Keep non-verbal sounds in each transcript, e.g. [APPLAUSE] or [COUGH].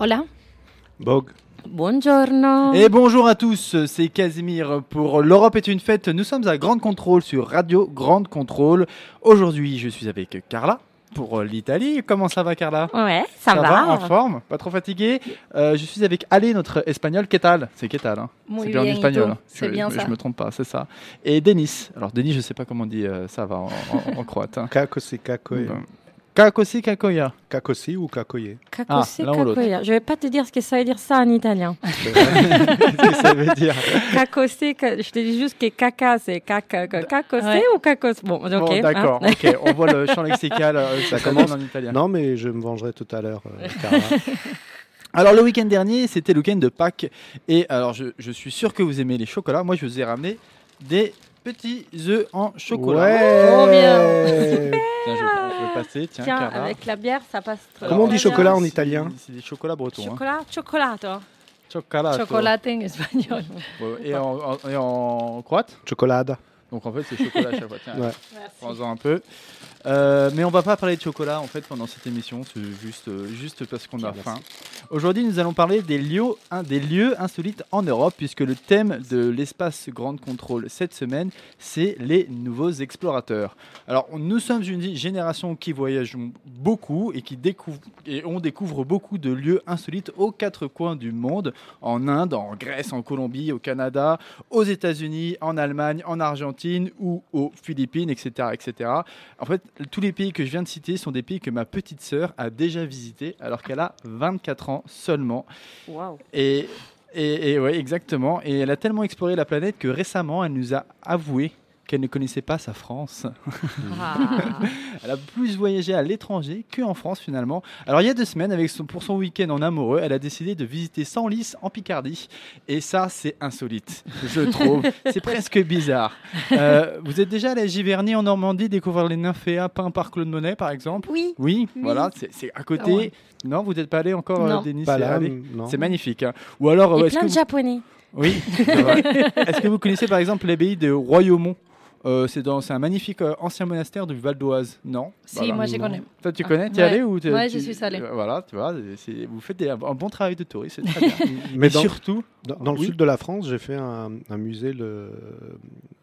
Hola. Bog. Buongiorno. Et bonjour à tous, c'est Casimir pour L'Europe est une fête. Nous sommes à Grande Contrôle sur Radio Grande Contrôle. Aujourd'hui, je suis avec Carla pour l'Italie. Comment ça va, Carla? Ouais, ça, va. En forme? Pas trop fatigué? Euh, Je suis avec Ale, notre espagnol. ¿Qué tal? C'est ¿qué tal hein? C'est bien en espagnol. hein. C'est je, bien je ça. me trompe pas, c'est ça. Et Denis. Alors, Denis, je sais pas comment on dit euh, ça va en, en- en croate. hein. Kakosi, kakoye. Kakosi Kakoya. Kakosi ou kakoye? Kakose, Ah, l'un ou l'autre. kakoya. Je vais pas te dire ce que ça veut dire ça en italien. [LAUGHS] Ça veut dire Kakose, ka- je te dis juste que caca, c'est caca. Kakose Ouais. ou kakos Bon, ok. Bon, hein. d'accord. ok, on voit le champ lexical. euh, ça commence en italien. Non, mais je me vengerai tout à l'heure, euh. [LAUGHS] Alors le week-end dernier, c'était le week-end de Pâques. Et alors je, je suis sûr que vous aimez les chocolats. Moi, je vous ai ramené des petits œufs en chocolat. Ouais Trop bien. [LAUGHS] Tiens, je, je vais passer. Tiens, Tiens, avec la bière, ça passe très Comment on dit bien. chocolat en italien C'est des chocolats bretons. hein. Chocolat, chocolato. Chocolat. Chocolate en espagnol. Et en, en- et en croate? Chocolade. Donc en fait, c'est chocolat à chaque fois. Tiens, [LAUGHS] Ouais. prends-en un peu. Euh, mais on va pas parler de chocolat en fait pendant cette émission, c'est juste, euh, juste parce qu'on a Merci. faim. Aujourd'hui, nous allons parler des lieux, un, des lieux insolites en Europe, puisque le thème de l'espace Grande Contrôle cette semaine, c'est les nouveaux explorateurs. Alors, nous sommes une génération qui voyage beaucoup et qui découvre et on découvre beaucoup de lieux insolites aux quatre coins du monde, en Inde, en Grèce, en Colombie, au Canada, aux États-Unis, en Allemagne, en Argentine ou aux Philippines, etc., etc. En fait, tous les pays que je viens de citer sont des pays que ma petite sœur a déjà visités alors qu'elle a 24 ans seulement. Et, et, et ouais, exactement. Et elle a tellement exploré la planète que récemment, elle nous a avoué qu'elle ne connaissait pas sa France. [LAUGHS] Ah. [LAUGHS] Elle a plus voyagé à l'étranger qu'en France finalement. Alors il y a deux semaines, avec son, pour son week-end en amoureux, elle a décidé de visiter Senlis en Picardie. Et ça, c'est insolite, je trouve. [LAUGHS] c'est presque bizarre. Euh, vous êtes déjà allé à Giverny en Normandie découvrir les nymphéas peints par Claude Monet par exemple? Oui. Oui, voilà, c'est à côté. Ah ouais. Non, vous n'êtes pas allé encore, euh, Non. Denis c'est magnifique. hein. Ou alors, euh, Et plein que de vous... japonais. Oui. Est-ce que vous connaissez par exemple l'abbaye de Royaumont? Euh, c'est dans- c'est un magnifique euh, ancien monastère du Val d'Oise, non? Si, Voilà. moi je connais. Toi, tu connais? Tu es Ouais. allé ou t'es- Ouais, tu- je suis allée. euh, Voilà, tu vois, vous faites des- un bon travail de touriste, c'est très [LAUGHS] bien. Mais dans, surtout, dans, dans le sud de la France, j'ai fait un, un musée le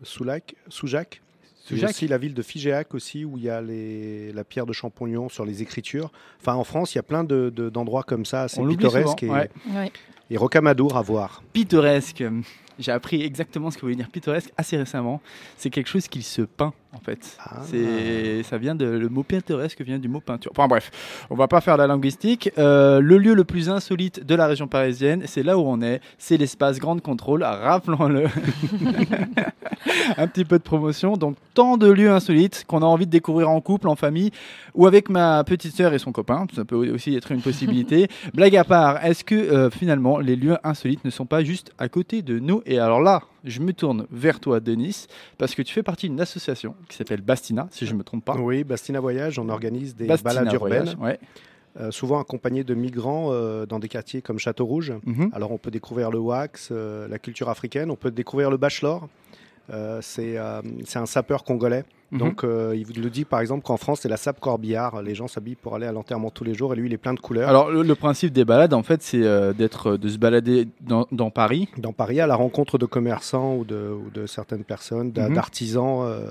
Soulac, Soujac. C'est Soujac. aussi la ville de Figéac aussi, où il y a les, la pierre de Champollion sur les écritures. Enfin, en France, il y a plein de- de- d'endroits comme ça, assez pittoresques et, ouais. Ouais. et rocamadour à voir. pittoresque. J'ai appris exactement ce que voulait dire pittoresque assez récemment. C'est quelque chose qui se peint en fait. Ah. C'est, ça vient de le mot pittoresque vient du mot peinture. Enfin bref, on va pas faire la linguistique. Euh, le lieu le plus insolite de la région parisienne, c'est là où on est. C'est l'espace Grande Contrôle. Rappelons-le. [LAUGHS] Un petit peu de promotion. Donc tant de lieux insolites qu'on a envie de découvrir en couple, en famille ou avec ma petite sœur et son copain. Ça peut aussi être une possibilité. [LAUGHS] Blague à part, est-ce que euh, finalement les lieux insolites ne sont pas juste à côté de nous? Et alors là, je me tourne vers toi, Denis, parce que tu fais partie d'une association qui s'appelle Bastina, si je ne me trompe pas. Oui, Bastina Voyage, on organise des Bastina balades Voyage, urbaines, ouais. euh, souvent accompagnés de migrants euh, dans des quartiers comme Château-Rouge. Mhm. Alors on peut découvrir le wax, euh, la culture africaine, on peut découvrir le bachelor. Euh, c'est euh, c'est un sapeur congolais. Mhm. Donc euh, il vous le dit par exemple qu'en France c'est la sape corbillard. Les gens s'habillent pour aller à l'enterrement tous les jours et lui il est plein de couleurs. Alors le, le principe des balades, en fait, c'est euh, d'être, de se balader dans, dans Paris. dans Paris, à la rencontre de commerçants ou de, ou de certaines personnes, Mhm. d'artisans euh,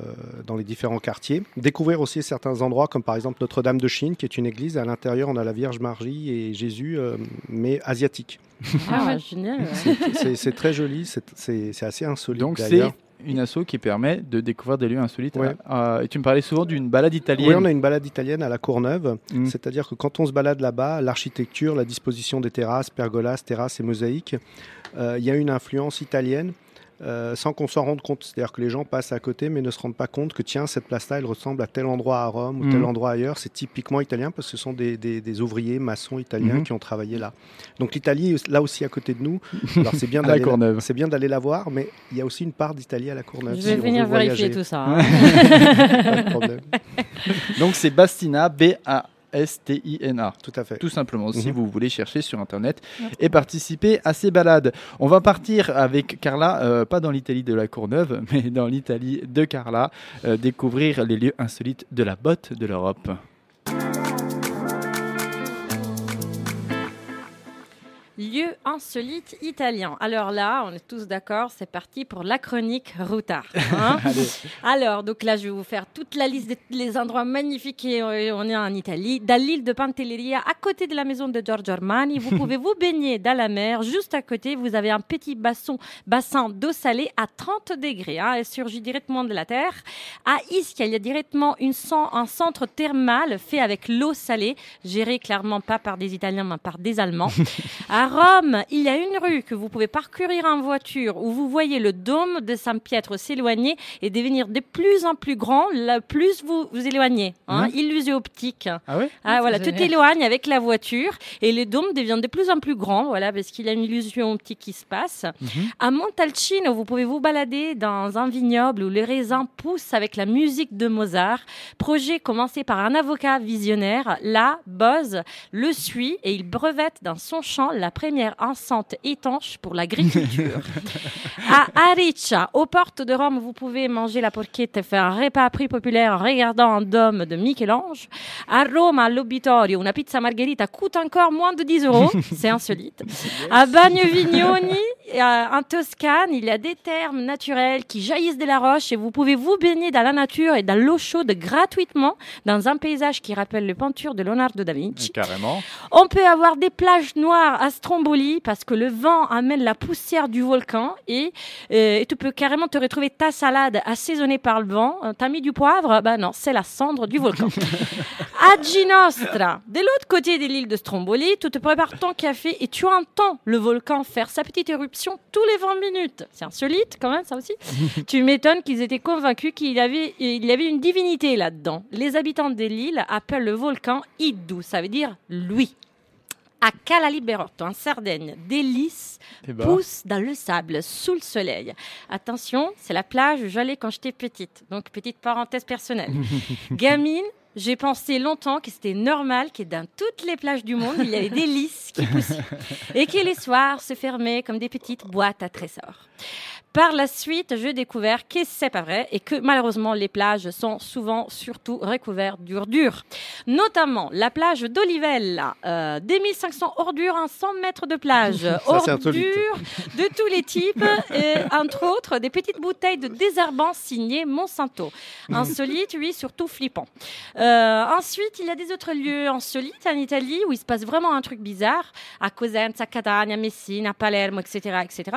dans les différents quartiers. Découvrir aussi certains endroits comme par exemple Notre-Dame de Chine qui est une église. À l'intérieur on a la Vierge Marie et Jésus euh, mais asiatique. Ah, [LAUGHS] génial. ouais. C'est- très joli, c'est- assez insolite Donc c'est. Une asso qui permet de découvrir des lieux insolites. Ouais. Euh, et tu me parlais souvent d'une balade italienne. Oui, on a une balade italienne à la Courneuve. Mm. C'est-à-dire que quand on se balade là-bas, l'architecture, la disposition des terrasses, pergolas, terrasses et mosaïques, euh, il y a une influence italienne. Euh, sans qu'on s'en rende compte. C'est-à-dire que les gens passent à côté mais ne se rendent pas compte que tiens, cette place-là, elle ressemble à tel endroit à Rome ou Mhm. tel endroit ailleurs. C'est typiquement italien parce que ce sont des, des- des ouvriers maçons italiens Mhm. qui ont travaillé là. Donc l'Italie est là aussi à côté de nous. Alors c'est bien [LAUGHS] À la d'aller Courneuve. c'est bien d'aller la voir, mais il y a aussi une part d'Italie à la Courneuve. Je vais venir vérifier voyager. tout ça. hein. [LAUGHS] Pas de problème. [LAUGHS] Donc c'est Bastina, B-A-S-T-I-N-A. Tout à fait. Tout simplement, si Mhm. vous voulez chercher sur Internet et participer à ces balades. On va partir avec Carla, euh, pas dans l'Italie de la Courneuve, [LAUGHS] mais dans l'Italie de Carla, euh, découvrir les lieux insolites de la botte de l'Europe. Lieu insolite italien. Alors là, on est tous d'accord, c'est parti pour la chronique Routard. hein. [LAUGHS] Alors, donc là, je vais vous faire toute la liste des endroits magnifiques et euh, on est en Italie. Dans l'île de Pantelleria, à côté de la maison de Giorgio Armani, vous [LAUGHS] pouvez vous baigner dans la mer. Juste à côté, vous avez un petit bassin, bassin d'eau salée à 30 degrés. hein. Elle surgit directement de la terre. À Ischia, il y a directement une un centre thermal fait avec l'eau salée, géré clairement pas par des Italiens, mais par des Allemands. À [LAUGHS] Rome, il y a une rue que vous pouvez parcourir en voiture où vous voyez le dôme de Saint-Pietro s'éloigner et devenir de plus en plus grand, là, plus vous vous éloignez. Hein, Illusion optique. Ah Ah, voilà, c'est tout génial. éloigne avec la voiture et le dôme devient de plus en plus grand, voilà, parce qu'il y a une illusion optique qui se passe. À Montalcino, vous pouvez vous balader dans un vignoble où les raisins poussent avec la musique de Mozart. Projet commencé par un avocat visionnaire. Là, Boz le suit et il brevette dans son champ la première enceinte étanche pour l'agriculture. [LAUGHS] à Ariccia, aux portes de Rome, vous pouvez manger la porchetta et faire un repas à prix populaire en regardant un dôme de Michel-Ange. À Rome, à l'Obitorio, une pizza margherita coûte encore moins de 10 euros. [LAUGHS] C'est insolite. À Bagnovignoni, euh, en Toscane, il y a des thermes naturels qui jaillissent de la roche et vous pouvez vous baigner dans la nature et dans l'eau chaude gratuitement dans un paysage qui rappelle les peintures de Leonardo da Vinci. Carrément. On peut avoir des plages noires à Stromboli parce que le vent amène la poussière du volcan et, euh, et tu peux carrément te retrouver ta salade assaisonnée par le vent. Euh, T'as mis du poivre? Ben non, c'est la cendre du volcan. [LAUGHS] à Ginostra, de l'autre côté de l'île de Stromboli, tu te prépares ton café et tu entends le volcan faire sa petite éruption tous les 20 minutes. C'est insolite quand même, ça aussi. [LAUGHS] tu m'étonnes qu'ils étaient convaincus qu'il y avait, il y avait une divinité là-dedans. Les habitants de l'île appellent le volcan Iddu, ça veut dire lui. À Cala Liberotto, en Sardaigne, des lys Eh ben. poussent dans le sable, sous le soleil. Attention, c'est la plage où j'allais quand j'étais petite. Donc, petite parenthèse personnelle. [LAUGHS] Gamine, j'ai pensé longtemps que c'était normal que dans toutes les plages du monde, il y avait des lys qui poussaient. [LAUGHS] Et que les soirs se fermaient comme des petites boîtes à trésors. Par la suite, j'ai découvert que c'est pas vrai et que malheureusement les plages sont souvent surtout recouvertes d'ordures. Notamment la plage d'Olivella, euh, des 1500 ordures en 100 mètres de plage. [LAUGHS] Ça, ordures de tous les types, et entre autres des petites bouteilles de désherbant signées Monsanto. [LAUGHS] Insolite, oui, surtout flippant. Euh, ensuite, il y a des autres lieux insolites en Italie où il se passe vraiment un truc bizarre. À Cosenza, à Catania, à Messine, à Palerme, etc., etc.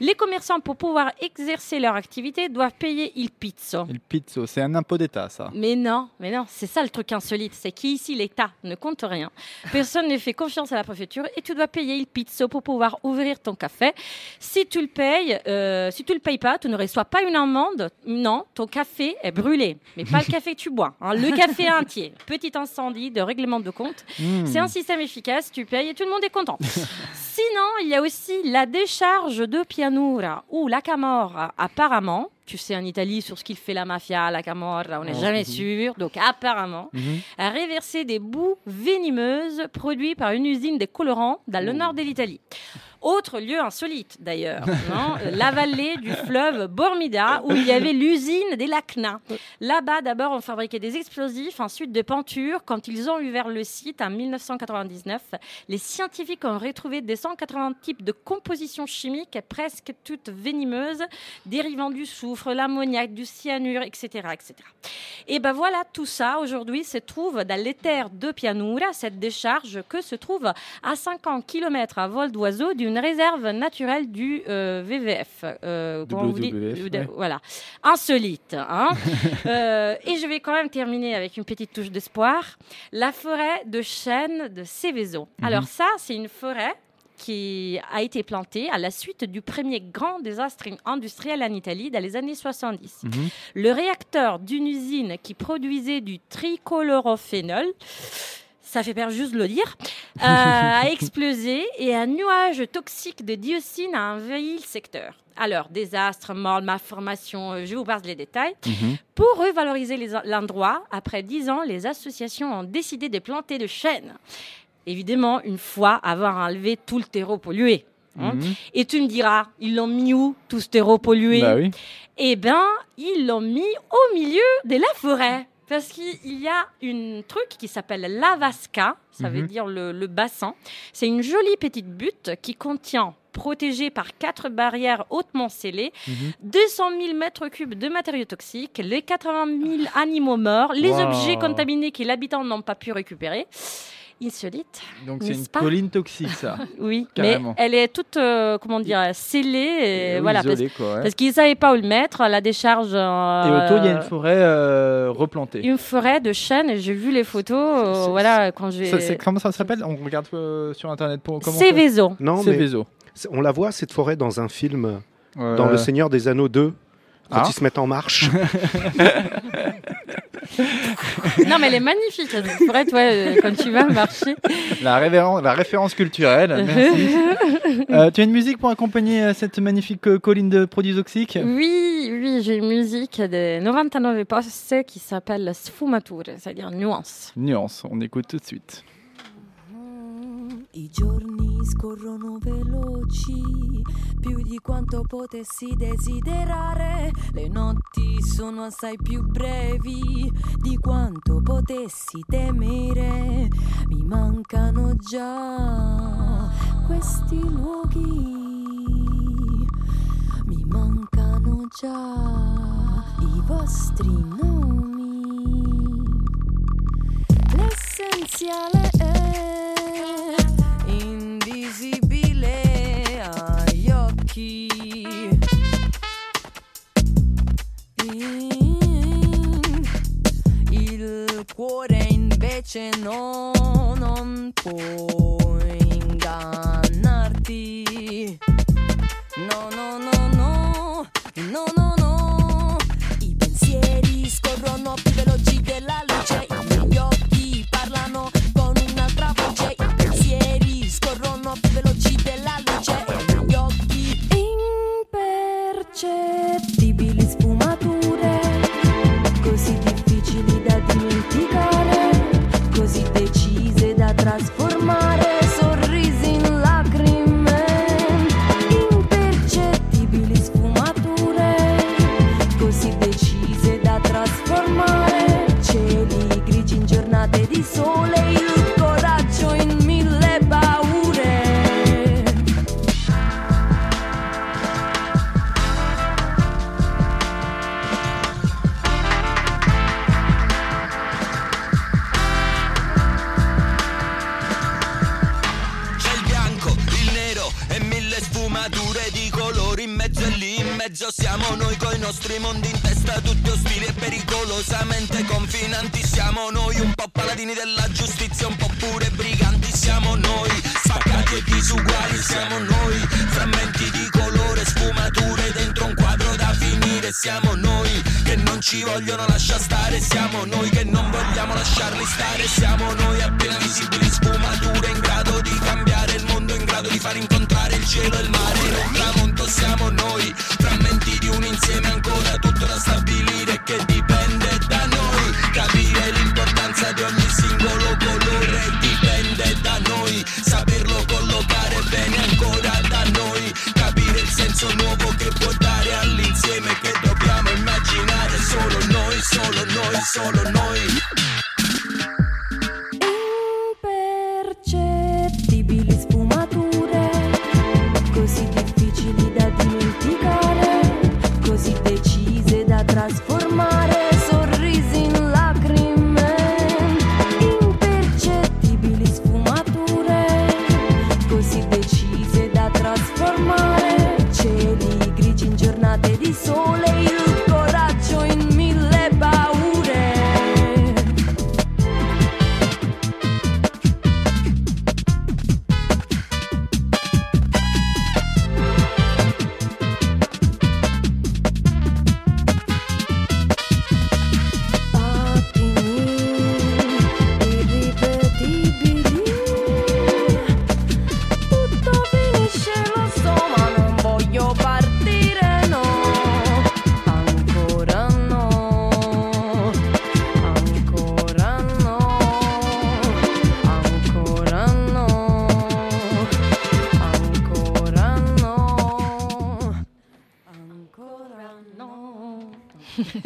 Les commerçants, pour pouvoir exercer leur activité, doivent payer il pizzo. Le pizzo, c'est un impôt d'État, ça. Mais non, mais non, c'est ça le truc insolite, c'est qu'ici l'État ne compte rien. Personne [LAUGHS] ne fait confiance à la préfecture et tu dois payer il pizzo pour pouvoir ouvrir ton café. Si tu le payes, euh, si tu le payes pas, tu ne reçois pas une amende. Non, ton café est brûlé, mais pas le [LAUGHS] café que tu bois. hein, le café entier. Petit incendie de règlement de compte. Hmm. C'est un système efficace, tu payes et tout le monde est content. [LAUGHS] Sinon, il y a aussi la décharge de Pianura ou la Camorra. Apparemment, tu sais en Italie sur ce qu'il fait la mafia, la Camorra, on n'est jamais sûr. Donc apparemment, a réversé des boues venimeuses produites par une usine de colorants dans le nord de l'Italie. Autre lieu insolite d'ailleurs, la vallée du fleuve Bormida où il y avait l'usine des Lacna. Là-bas, d'abord, on fabriquait des explosifs, ensuite des peintures. Quand ils ont ouvert le site en 1999, les scientifiques ont retrouvé des 180 types de compositions chimiques, presque toutes venimeuses, dérivant du soufre, l'ammoniac, du cyanure, etc., etc. Et ben voilà, tout ça aujourd'hui se trouve dans terres de Pianura, cette décharge que se trouve à 50 km à vol d'oiseau d'une d'une réserve naturelle du euh, VVF. euh, comment on vous dit WWF, De- ouais. Voilà. Insolite. hein. [LAUGHS] Euh, et je vais quand même terminer avec une petite touche d'espoir. La forêt de chêne de Céveso. Mhm. Alors ça, c'est une forêt qui a été plantée à la suite du premier grand désastre industriel en Italie dans les années 70. Mhm. Le réacteur d'une usine qui produisait du trichlorophénol, ça fait peur juste de le dire, [LAUGHS] euh, a explosé et un nuage toxique de dioxine a envahi le secteur. Alors, désastre, mort, malformation, euh, je vous passe les détails. Mhm. Pour revaloriser l'endroit, après dix ans, les associations ont décidé de planter de chênes. Évidemment, une fois avoir enlevé tout le terreau pollué. hein. Mhm. Et tu me diras, ils l'ont mis où, tout ce terreau pollué? Bah oui. eh bien, ils l'ont mis au milieu de la forêt. Parce qu'il y a une truc qui s'appelle la vasca, ça veut Mhm. dire le, le bassin. C'est une jolie petite butte qui contient, protégée par quatre barrières hautement scellées, Mhm. 200 000 mètres cubes de matériaux toxiques, les 80 000 animaux morts, les Wow. objets contaminés que l'habitant n'ont pas pu récupérer. Insolite, Donc c'est une pas colline toxique, ça. [LAUGHS] oui, [LAUGHS] Carrément. mais elle est toute, euh, comment dire, scellée. Et Oui, voilà, parce- quoi, ouais. parce qu'ils ne savaient pas où le mettre, la décharge. euh, Et autour, il y a une forêt euh, replantée. une forêt de chênes, et j'ai vu les photos, euh, voilà, quand c'est- comment ça s'appelle? On regarde euh, sur internet pour comment Céveso. Non, C'est mais on la voit cette forêt dans un film, Euh, dans Le Seigneur des Anneaux 2, quand Ah. ils se mettent en marche. [LAUGHS] non, mais elle est magnifique, cette forêt, toi, euh, quand tu vas marcher. la, révérence, la référence culturelle. Merci. [LAUGHS] Euh, tu as une musique pour accompagner euh, cette magnifique euh, colline de produits toxiques? Oui, oui, j'ai une musique de 99 Posse qui s'appelle Sfumature, c'est-à-dire nuance. Nuance, on écoute tout de suite. I scorrono veloci, più di quanto potessi desiderare. Le notti sono assai più brevi di quanto potessi temere. Mi mancano già questi luoghi. Mi mancano già i vostri nomi. L'essenziale è Il cuore invece no, non può ingannarti. No, no, no, far incontrare il cielo e il mare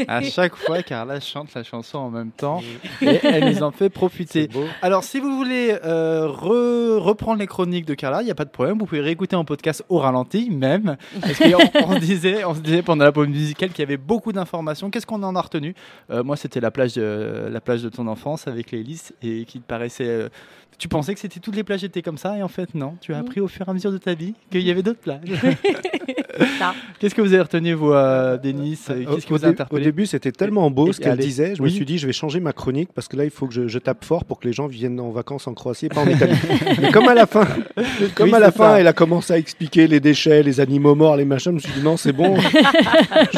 À chaque fois, Carla chante la chanson en même temps et elle nous en fait profiter. Alors, si vous voulez euh, re- reprendre les chroniques de Carla, il n'y a pas de problème. Vous pouvez réécouter en podcast au ralenti, même. Parce qu'on on disait, on se disait pendant la pause musicale qu'il y avait beaucoup d'informations. Qu'est-ce qu'on en a retenu? Euh, Moi, c'était la plage, de, la plage de ton enfance avec les hélices et qui te paraissait. euh, tu pensais que c'était toutes les plages étaient comme ça et en fait non. Tu as appris au fur et à mesure de ta vie qu'il y avait d'autres plages. [LAUGHS] Qu'est-ce que vous avez retenu vous, euh, Denis? Qu'est-ce qui vous a interpellé au début, c'était tellement beau Et- ce qu'elle disait. Je Oui. me suis dit, je vais changer ma chronique parce que là, il faut que je, je tape fort pour que les gens viennent en vacances en Croatie et pas en [LAUGHS] Italie. Mais comme à la fin, comme Oui, à la fin, ça. elle a commencé à expliquer les déchets, les animaux morts, les machins, je me suis dit non, c'est bon. [LAUGHS]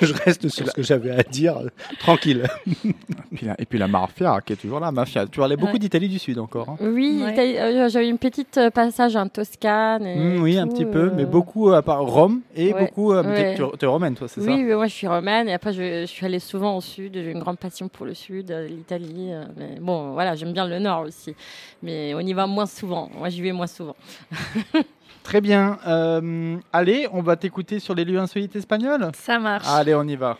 je, je reste sur ce que j'avais à dire, tranquille. Et puis, la, et puis la mafia qui est toujours là, mafia. Tu parlais beaucoup Ouais. d'Italie du Sud encore. hein. Oui, Ouais. Euh, j'avais une petite euh, passage en Toscane. et Mm, oui, un petit peu, mais euh, beaucoup à part Rome et Ouais. beaucoup. euh, Tu es romaine, toi, c'est Oui, ça oui, moi je suis romaine et après je, je suis allée souvent au sud. J'ai une grande passion pour le sud, euh, l'Italie. euh, mais bon, voilà, j'aime bien le nord aussi. Mais on y va moins souvent. Moi j'y vais moins souvent. [LAUGHS] Très bien. euh, allez, on va t'écouter sur les lieux insolites espagnols. Ça marche. Allez, on y va.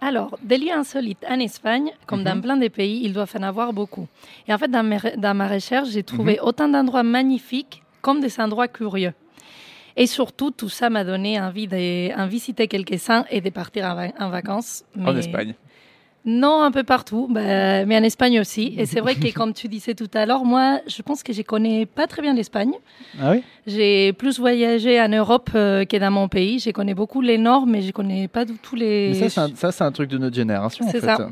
Alors, des lieux insolites en Espagne, comme dans Mhm. plein de pays, ils doivent en avoir beaucoup. Et en fait, dans, mes re- dans ma recherche, j'ai trouvé Mhm. autant d'endroits magnifiques comme des endroits curieux. Et surtout, tout ça m'a donné envie d'en visiter quelques-uns et de partir en, va- en vacances. En Espagne. Non, un peu partout, bah, mais en Espagne aussi. Et c'est vrai que, comme tu disais tout à l'heure, moi, je pense que je connais pas très bien l'Espagne. Ah oui? J'ai plus voyagé en Europe euh, que dans mon pays. Je connais beaucoup les Nord, mais je connais pas du tout les. Mais ça, c'est un, ça, c'est un truc de notre génération. en C'est fait. ça.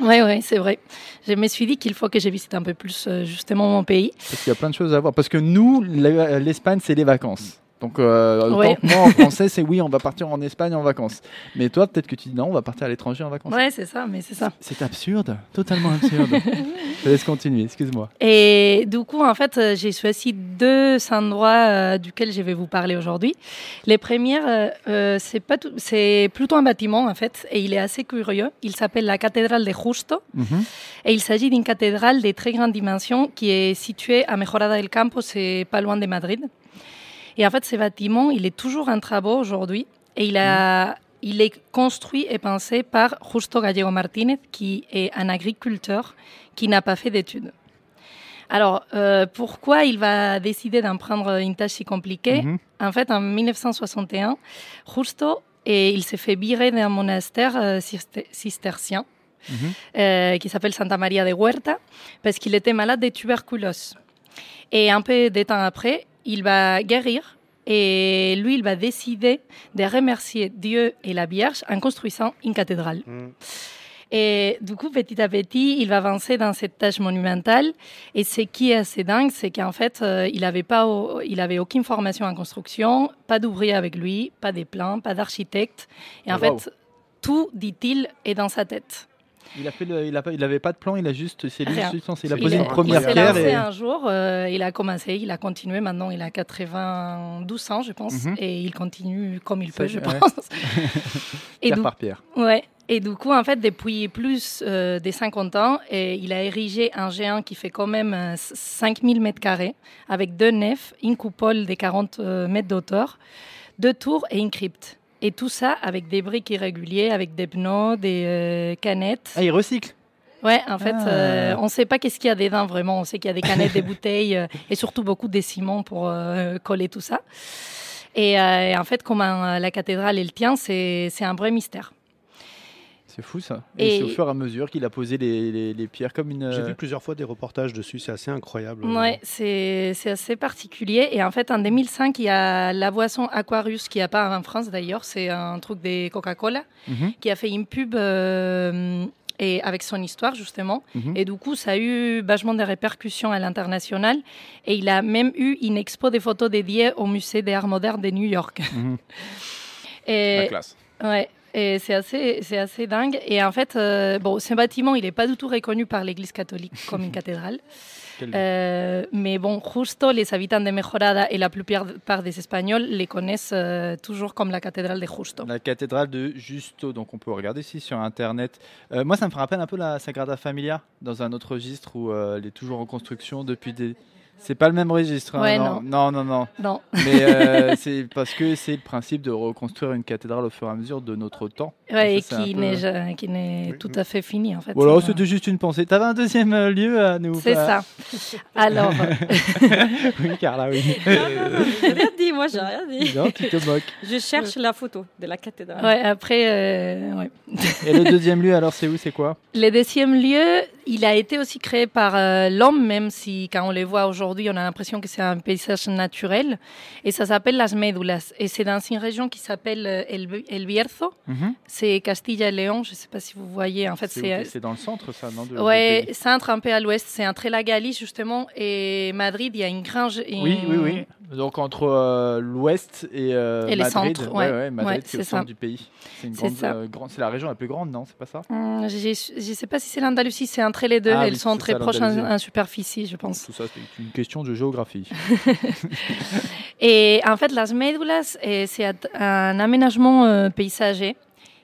Oui, oui, c'est vrai. Je me suis dit qu'il faut que je visite un peu plus euh, justement mon pays. Parce qu'il y a plein de choses à voir. Parce que nous, l'Espagne, c'est les vacances. Donc, euh, Ouais. que moi, en français, c'est oui, on va partir en Espagne en vacances. Mais toi, peut-être que tu dis non, on va partir à l'étranger en vacances. Ouais, c'est ça, mais c'est ça. C'est absurde, totalement absurde. Je [LAUGHS] laisse continuer, excuse-moi. Et du coup, en fait, euh, j'ai choisi deux endroits euh, duquel je vais vous parler aujourd'hui. Les premières, euh, euh, c'est pas tout- c'est plutôt un bâtiment en fait, et il est assez curieux. Il s'appelle la cathédrale de Justo, Mhm. et il s'agit d'une cathédrale de très grande dimension qui est située à Mejorada del Campo, c'est pas loin de Madrid. Et en fait, ce bâtiment, il est toujours en travaux aujourd'hui, et il a il est construit et pensé par Justo Gallego Martínez, qui est un agriculteur qui n'a pas fait d'études. Alors, euh, pourquoi il va décider d'en prendre une tâche si compliquée Mhm. En fait, en 1961, Justo, et il s'est fait virer d'un monastère euh, cister- cistercien Mhm. euh, qui s'appelle Santa Maria de Huerta parce qu'il était malade de tuberculose. Et un peu de temps après, il va guérir et lui, il va décider de remercier Dieu et la Vierge en construisant une cathédrale. Mm. Et du coup, petit à petit, il va avancer dans cette tâche monumentale. Et ce qui est assez dingue, c'est qu'en fait, euh, il n'avait pas, il avait aucune formation en construction, pas d'ouvrier avec lui, pas des plans, pas d'architecte. Et en wow. fait, tout, dit-il, est dans sa tête. Il a fait le- il a pas- il de plan, il a juste, c'est lui juste il a Il posé une première il s'est pierre lancé et un jour, euh, il a commencé, il a continué. Maintenant, il a 92 ans, je pense, Mhm. et il continue comme il peut, je ouais. pense. [LAUGHS] [LAUGHS] et, pierre par pierre. ouais, et du coup, en fait, depuis plus euh, de 50 ans, et il a érigé un géant qui fait quand même euh, 5000 mètres carrés, avec deux nefs, une coupole de 40 euh, mètres d'auteur, deux tours et une crypte. Et tout ça avec des briques irréguliers, avec des pneus, des euh, canettes. Ah, il recycle. Ouais, en fait, Ah. euh, on ne sait pas qu'est-ce qu'il y a dedans vraiment. On sait qu'il y a des canettes, des [LAUGHS] bouteilles euh, et surtout beaucoup de ciment pour euh, coller tout ça. Et, euh, et en fait, comment euh, la cathédrale elle tient, c'est un vrai mystère. C'est fou ça. Et, Et- c'est au fur et à mesure qu'il a posé les, les- les pierres comme une. J'ai euh, vu plusieurs fois des reportages dessus, c'est assez incroyable. Ouais, c'est c'est assez particulier. Et en fait, en 2005, il y a la boisson Aquarius qui a pas en France d'ailleurs. C'est un truc de Coca-Cola mhm, qui a fait une pub euh, et avec son histoire justement. mhm. Et du coup, ça a eu vachement de répercussions à l'international. Et il a même eu une expo des photos dédiée au musée des arts modernes de New York. Mhm. Et, La classe. ouais, et c'est assez, c'est assez dingue. Et en fait, euh, bon, ce bâtiment, il n'est pas du tout reconnu par l'Église catholique comme une [LAUGHS] cathédrale. Euh, mais bon, justo les habitants de Mejorada et la plupart des Espagnols les connaissent euh, toujours comme la cathédrale de Justo. La cathédrale de Justo, donc on peut regarder ici sur internet. Euh, moi, ça me rappelle un peu la Sagrada Familia dans un autre registre où elle est toujours en construction depuis des. C'est pas le même registre. hein, Ouais, non. non, non, non. Non. Mais euh, [LAUGHS] c'est parce que c'est le principe de reconstruire une cathédrale au fur et à mesure de notre temps. Ouais, et ça, qui peu- n'est qui n'est tout à fait fini en fait. Voilà, Euh, c'était juste une pensée. T'avais un deuxième euh, lieu à nous C'est ça. Alors, [LAUGHS] oui, Carla, oui. [LAUGHS] Non, non, non, j'ai rien dit, moi j'ai rien dit. non, tu te moques. Je cherche la photo de la cathédrale. ouais, après, euh, ouais. Et le deuxième lieu, alors, c'est où C'est quoi? Le deuxième lieu, il a été aussi créé par euh, l'homme, même si quand on le voit aujourd'hui, on a l'impression que c'est un paysage naturel. Et ça s'appelle Las Médulas. Et c'est dans une région qui s'appelle euh, El, El Bierzo. Mhm. C'est Castilla et Léon. Je ne sais pas si vous voyez. En fait, C'est C'est dans le centre, ça, non pays centre un peu à l'ouest. C'est entre la Galice, justement, et Madrid. Il y a une grange. Oui, oui, oui. Donc entre euh, l'ouest et, euh, Et le Madrid. centre, ouais, ouais. ouais, Madrid, c'est au centre ça. du pays. C'est euh, la région la plus grande, non C'est pas ça? Hum, Je ne sais pas si c'est l'Andalousie, c'est entre les deux. Ah Elles oui, sont très ça, proches en, superficie, je pense. Tout ça, c'est une question de géographie. [LAUGHS] Et en fait, Las Médulas, eh, c'est un- aménagement euh, paysager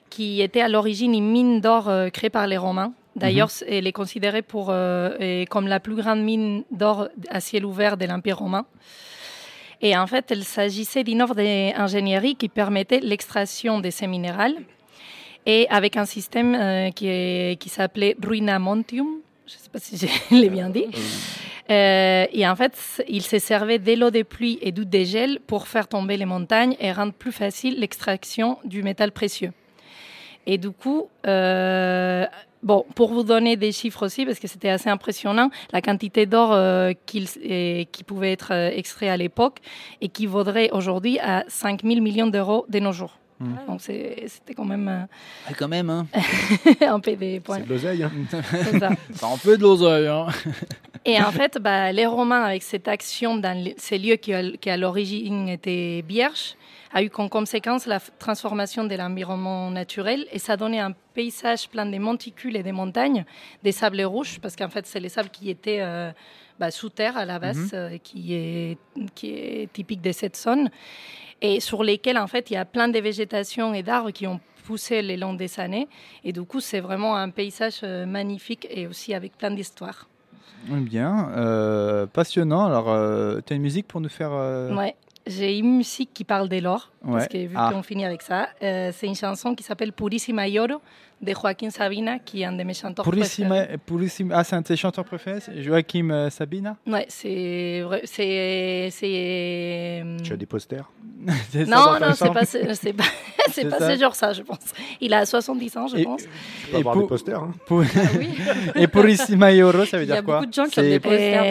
qui était à l'origine une mine d'or euh, créée par les Romains. D'ailleurs, c- elle est considérée pour, euh, comme la plus grande mine d'or à ciel ouvert de l'Empire romain. Et en fait, il s'agissait d'une œuvre d'ingénierie qui permettait l'extraction de ces minérales et avec un système euh, qui, est- qui s'appelait Ruinamontium. Je ne sais pas si je [LAUGHS] l'ai bien dit. Euh, et en fait, il se servait de l'eau de pluie et du dégel pour faire tomber les montagnes et rendre plus facile l'extraction du métal précieux. Et du coup, euh, bon, pour vous donner des chiffres aussi, parce que c'était assez impressionnant, la quantité d'or euh, et- qui pouvait être euh, extrait à l'époque et qui vaudrait aujourd'hui à 5 000 millions d'euros de nos jours. Donc c'est- c'était quand même euh, quand même, hein. [LAUGHS] un points. C'est de l'oseille. hein. C'est ça. [LAUGHS] Ça en fait de l'oseille, hein. [LAUGHS] Et en fait, bah, les Romains, avec cette action dans ces lieux qui, à- qui à l'origine étaient vierges, a eu comme conséquence la transformation de l'environnement naturel et ça donnait un paysage plein de monticules et des montagnes, des sables rouges, parce qu'en fait, c'est les sables qui étaient euh, bah, sous terre à la base, euh, qui, est, qui est typique de cette zone, et sur lesquels, en fait, il y a plein de végétation et d'arbres qui ont poussé le long des années. Et du coup, c'est vraiment un paysage euh, magnifique et aussi avec plein d'histoires. Bien, euh, passionnant. Alors, euh, tu as une musique pour nous faire. euh, Ouais. J'ai une musique qui parle de l'or, parce Ouais. que vu Ah. qu'on finit avec ça, c'est une chanson qui s'appelle Purissima Lloro de Joaquín Sabina, qui est un de mes chanteurs préférés. Purissima, Purissima- Ah, c'est un de tes chanteurs préférés euh, Sabina Ouais, c'est vrai, c'est c'est. Tu as des posters C'est Non, non, c'est pas, ce- c'est pas, [LAUGHS] c'est C'est pas ce genre ça, je pense. Il a 70 ans, je Et- pense. Tu peux Et avoir pour- des posters. hein. pour- oui. [LAUGHS] Et Purissima Euro, ça veut Il y a dire quoi? beaucoup de gens qui ont des posters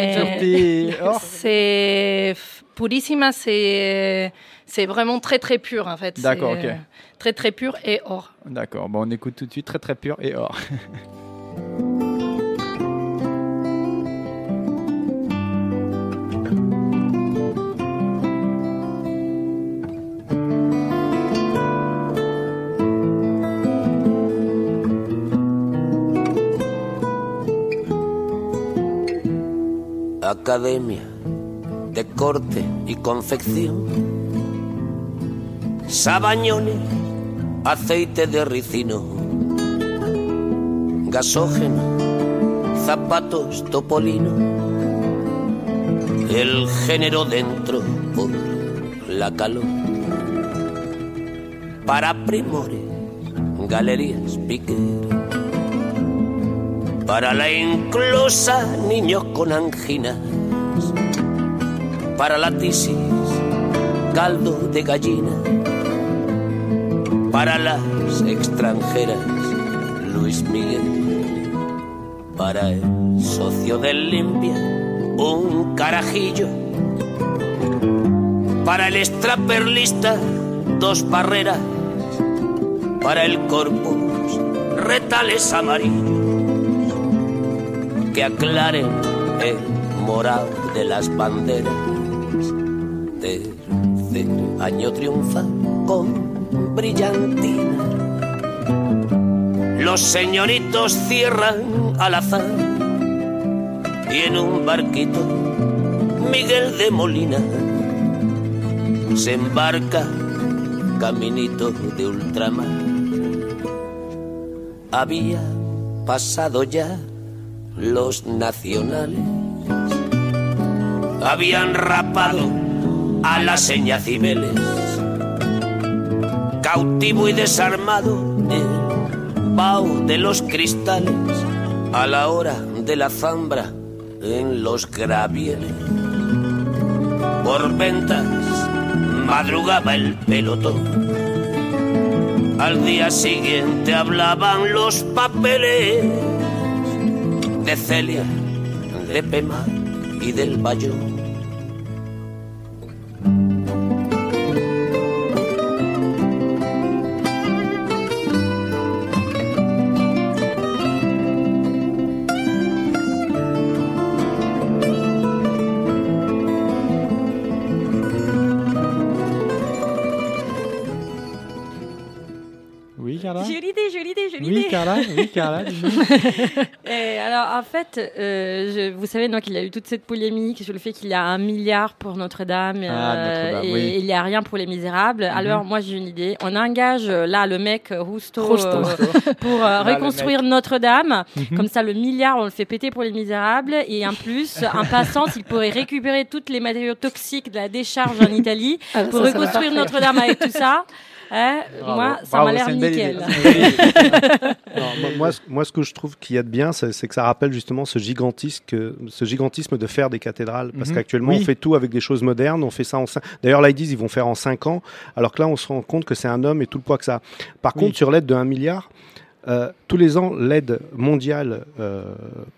Euh, C'est [LAUGHS] Purissima, c'est c'est vraiment très très pur en fait. D'accord, ok. euh, Très très pur et or. D'accord, bon, on écoute tout de suite, très très pur et or. [LAUGHS] Academia de corte y confección. Sabañones, aceite de ricino, gasógeno, zapatos topolino. El género dentro por la calor. Para primores, galerías piquer. Para la inclusa, niños con anginas. Para la tisis, caldo de gallina. Para las extranjeras, Luis Miguel. Para el socio del limpia, un carajillo. Para el extraperlista, dos barreras. Para el corpus, retales amarillos que aclaren el morado de las banderas. Tercer año triunfa con brillantina. Los señoritos cierran al azar y en un barquito Miguel de Molina se embarca caminito de ultramar. Había pasado ya los nacionales. Habían rapado a la seña Cibeles. Cautivo y desarmado, el vaho de los cristales, a la hora de la zambra en los gravieles. Por ventas madrugaba el pelotón. Al día siguiente hablaban los papeles de Celia, de Pema y del Bayón. Carla, oui, Carla. dis-nous. [LAUGHS] Et alors, en fait, euh, je- vous savez, donc, il y a eu toute cette polémique sur le fait qu'il y a un milliard pour Notre-Dame Ah, euh, et oui. Mhm. il n'y a rien pour les misérables. Alors, moi, j'ai une idée. On engage euh, là le mec Rousteau [LAUGHS] Rousteau. euh, pour reconstruire Notre-Dame. Mhm. Comme ça, le milliard, on le fait péter pour les misérables. Et en plus, [LAUGHS] en passant, il pourrait récupérer toutes les matériaux toxiques de la décharge en Italie Ah, pour ça, reconstruire. Notre-Dame avec tout ça. Hein, Bravo, moi, ça m'a l'air nickel. Alors, [LAUGHS] [LAUGHS] moi, moi, ce- moi, ce que je trouve qu'il y a de bien, c'est que ça rappelle justement ce gigantisme, ce gigantisme de faire des cathédrales. Parce Mhm. qu'actuellement, Oui. on fait tout avec des choses modernes. On fait ça en D'ailleurs, là, ils vont faire en 5 ans. Alors que là, on se rend compte que c'est un homme et tout le poids que ça a. Par Oui. contre, sur l'aide de 1 milliard, euh, tous les ans, l'aide mondiale euh,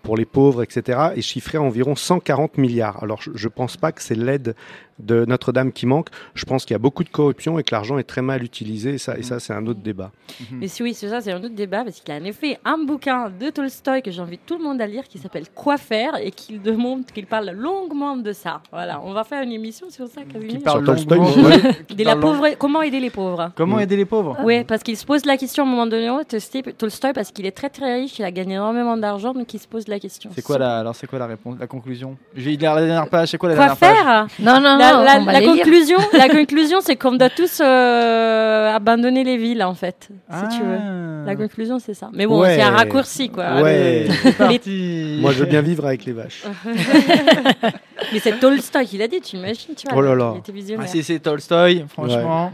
pour les pauvres, etc., est chiffrée à environ 140 milliards. Alors, je ne pense pas que c'est l'aide de Notre-Dame qui manque. Je pense qu'il y a beaucoup de corruption et que l'argent est très mal utilisé. Et ça, et ça c'est un autre débat. Mais si oui, c'est ça, c'est un autre débat parce qu'il a en effet un bouquin de Tolstoï que j'invite tout le monde à lire qui s'appelle Quoi faire et qu'il demande, qu'il parle longuement de ça. Voilà, on va faire une émission sur ça. Qui parle longuement- ouais. qui De la pauvre... Comment aider les pauvres? Comment aider les pauvres? Oui, parce qu'il se pose la question à un moment donné, oh, Tolstoï, parce qu'il est très très riche, il a gagné énormément d'argent, donc il se pose la question. C'est quoi la, alors c'est quoi la réponse, la conclusion? J'ai la dernière page. C'est quoi la Quoi dernière page? faire? Non, non, La, la- conclusion, la [LAUGHS] conclusion, c'est qu'on doit tous euh, abandonner les villes, en fait, si tu veux. Ah. La conclusion, c'est ça. Mais bon, Ouais. c'est un raccourci, quoi. Ouais. Allez, c'est [LAUGHS] parti. Moi, je veux bien vivre avec les vaches. [LAUGHS] Mais c'est Tolstoy qui l'a dit, tu imagines, tu vois. Oh là il là. Ah, si c'est Tolstoy, franchement.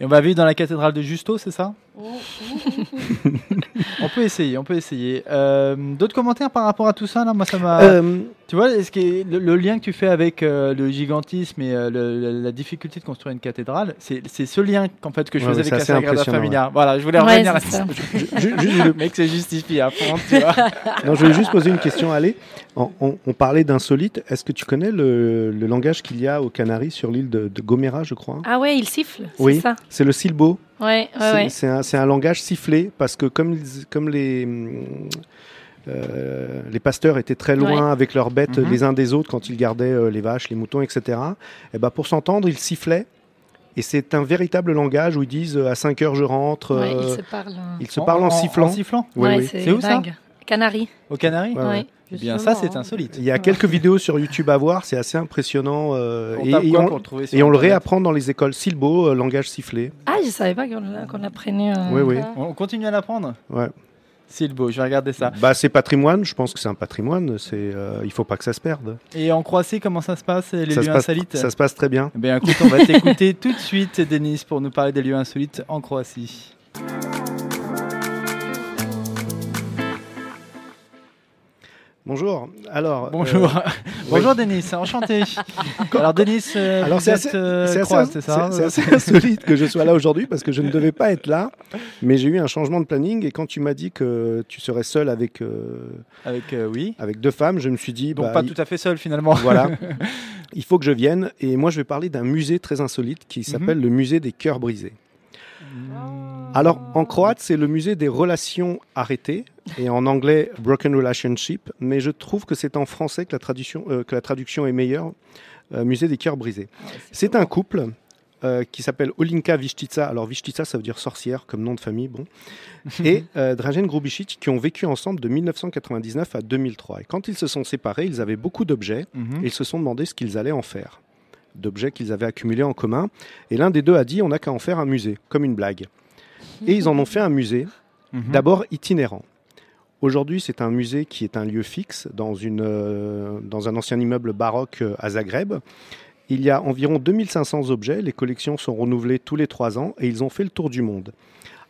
Et on va vivre dans la cathédrale de Justo, c'est ça? [LAUGHS] On peut essayer, on peut essayer. Euh, D'autres commentaires par rapport à tout ça là? Moi, ça m'a. Euh, Tu vois, est-ce que le, le lien que tu fais avec euh, le gigantisme et euh, le- la, la difficulté de construire une cathédrale, c'est c'est ce lien qu'en fait que je Ouais, faisais ouais, avec c'est la assez Sagrada Familia. Voilà, je voulais Ouais, revenir à c'est ça. [LAUGHS] Le mec s'est justifié à fond, tu vois. non, je voulais juste poser une question. Allez, on, on- on parlait d'insolite. Est-ce que tu connais le, le langage qu'il y a aux Canaries sur l'île de, de Gomera, je crois? Ah ouais, il siffle, c'est Oui. ça. C'est le silbo. Ouais, ouais, C'est ouais. c'est un, c'est un langage sifflé parce que comme, ils- comme les, euh, les pasteurs étaient très loin avec leurs bêtes Mhm. les uns des autres quand ils gardaient euh, les vaches, les moutons, etc. Et ben pour s'entendre, ils sifflaient. Et c'est un véritable langage où ils disent euh, à 5 heures je rentre. Ouais, euh, il se parle. ils se parlent en, sifflant. En sifflant Oui, oui. c'est C'est où, ça. Canaries. Aux Canaries Ouais, ouais. Eh bien, ça, c'est hein. insolite. Il y a quelques vidéos sur YouTube à voir, c'est assez impressionnant. euh, On et, tape et quoi on, pour le trouver sur et on le Internet réapprend dans les écoles. Silbo, euh, langage sifflé. Ah, je savais pas qu'on qu'on apprenait. euh, Oui, oui. On continue à l'apprendre Ouais. Beau, je vais regarder ça. Bah, c'est patrimoine, je pense que c'est un patrimoine. C'est, euh, il faut pas que ça se perde. Et en Croatie, comment ça se passe, les ça, lieux se passe, insolites ça se passe très bien. Eh bien, écoute, on va t'écouter [LAUGHS] tout de suite, Denis, pour nous parler des lieux insolites en Croatie. Bonjour. Alors, Bonjour. euh, [LAUGHS] Bonjour, Denis, enchanté. [LAUGHS] Alors, Denis, euh, Alors c'est assez, euh, c'est ça c'est- assez insolite que je sois là aujourd'hui parce que je ne devais pas être là, mais j'ai eu un changement de planning et quand tu m'as dit que tu serais seul avec, euh, Avec, oui. avec deux femmes, je me suis dit, Donc, bah, pas il- tout à fait seul, finalement. voilà, [LAUGHS] il faut que je vienne et moi je vais parler d'un musée très insolite qui s'appelle le musée des cœurs brisés. Alors en croate c'est le musée des relations arrêtées et en anglais broken relationship, mais je trouve que c'est en français que la traduction, euh, que la traduction est meilleure, euh, musée des cœurs brisés. C'est un couple euh, qui s'appelle Olinka Vistica. Alors Vistica, ça veut dire sorcière comme nom de famille, bon. [LAUGHS] Et Dražen Grubicic qui ont vécu ensemble de 1999 à 2003. Et quand ils se sont séparés, ils avaient beaucoup d'objets Mhm. et ils se sont demandé ce qu'ils allaient en faire. D'objets qu'ils avaient accumulés en commun. Et l'un des deux a dit on n'a qu'à en faire un musée, comme une blague. Et ils en ont fait un musée, Mhm. d'abord itinérant. Aujourd'hui, c'est un musée qui est un lieu fixe dans, une, euh, dans un ancien immeuble baroque euh, à Zagreb. Il y a environ 2500 objets, les collections sont renouvelées tous les trois ans et ils ont fait le tour du monde.